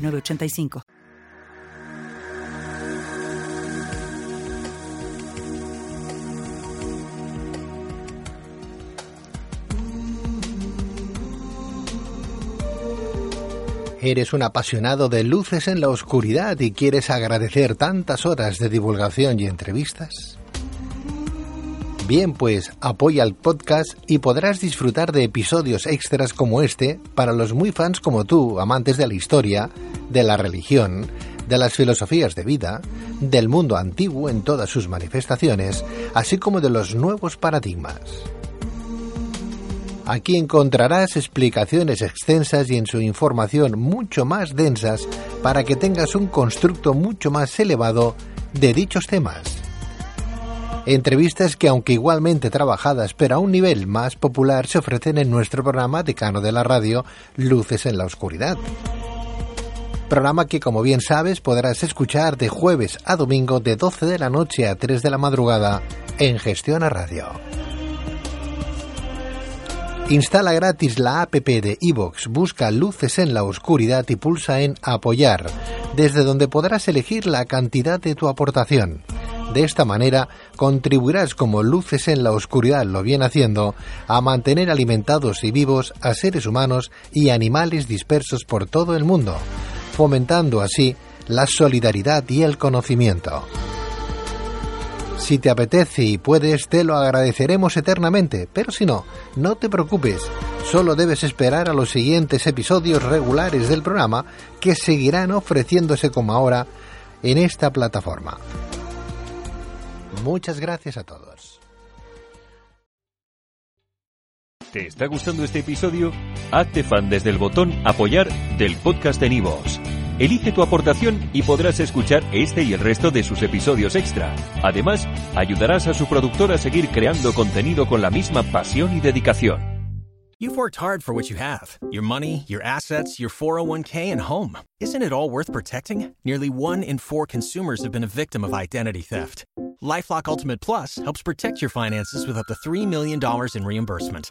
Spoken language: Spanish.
985. ¿Eres un apasionado de luces en la oscuridad y quieres agradecer tantas horas de divulgación y entrevistas? Bien, pues apoya el podcast y podrás disfrutar de episodios extras como este para los muy fans como tú, amantes de la historia, de la religión, de las filosofías de vida, del mundo antiguo en todas sus manifestaciones, así como de los nuevos paradigmas. Aquí encontrarás explicaciones extensas y en su información mucho más densas para que tengas un constructo mucho más elevado de dichos temas. Entrevistas que, aunque igualmente trabajadas, pero a un nivel más popular, se ofrecen en nuestro programa Decano de la Radio, Luces en la Oscuridad. Programa que, como bien sabes, podrás escuchar de jueves a domingo de 12 de la noche a 3 de la madrugada en Gestión a Radio. Instala gratis la app de iVox, busca Luces en la Oscuridad y pulsa en Apoyar, desde donde podrás elegir la cantidad de tu aportación. De esta manera contribuirás como luces en la oscuridad lo viene haciendo a mantener alimentados y vivos a seres humanos y animales dispersos por todo el mundo, fomentando así la solidaridad y el conocimiento. Si te apetece y puedes, te lo agradeceremos eternamente, pero si no, no te preocupes, solo debes esperar a los siguientes episodios regulares del programa que seguirán ofreciéndose como ahora en esta plataforma. Muchas gracias a todos. ¿Te está gustando este episodio? Hazte fan desde el botón Apoyar del podcast de Nivos. Elige tu aportación y podrás escuchar este y el resto de sus episodios extra. Además, ayudarás a su productor a seguir creando contenido con la misma pasión y dedicación. You've worked hard for what you have your money, your assets, your 401k, and home. Isn't it all worth protecting? Nearly one in four consumers have been a victim of identity theft. Lifelock Ultimate Plus helps protect your finances with up to $3 million in reimbursement.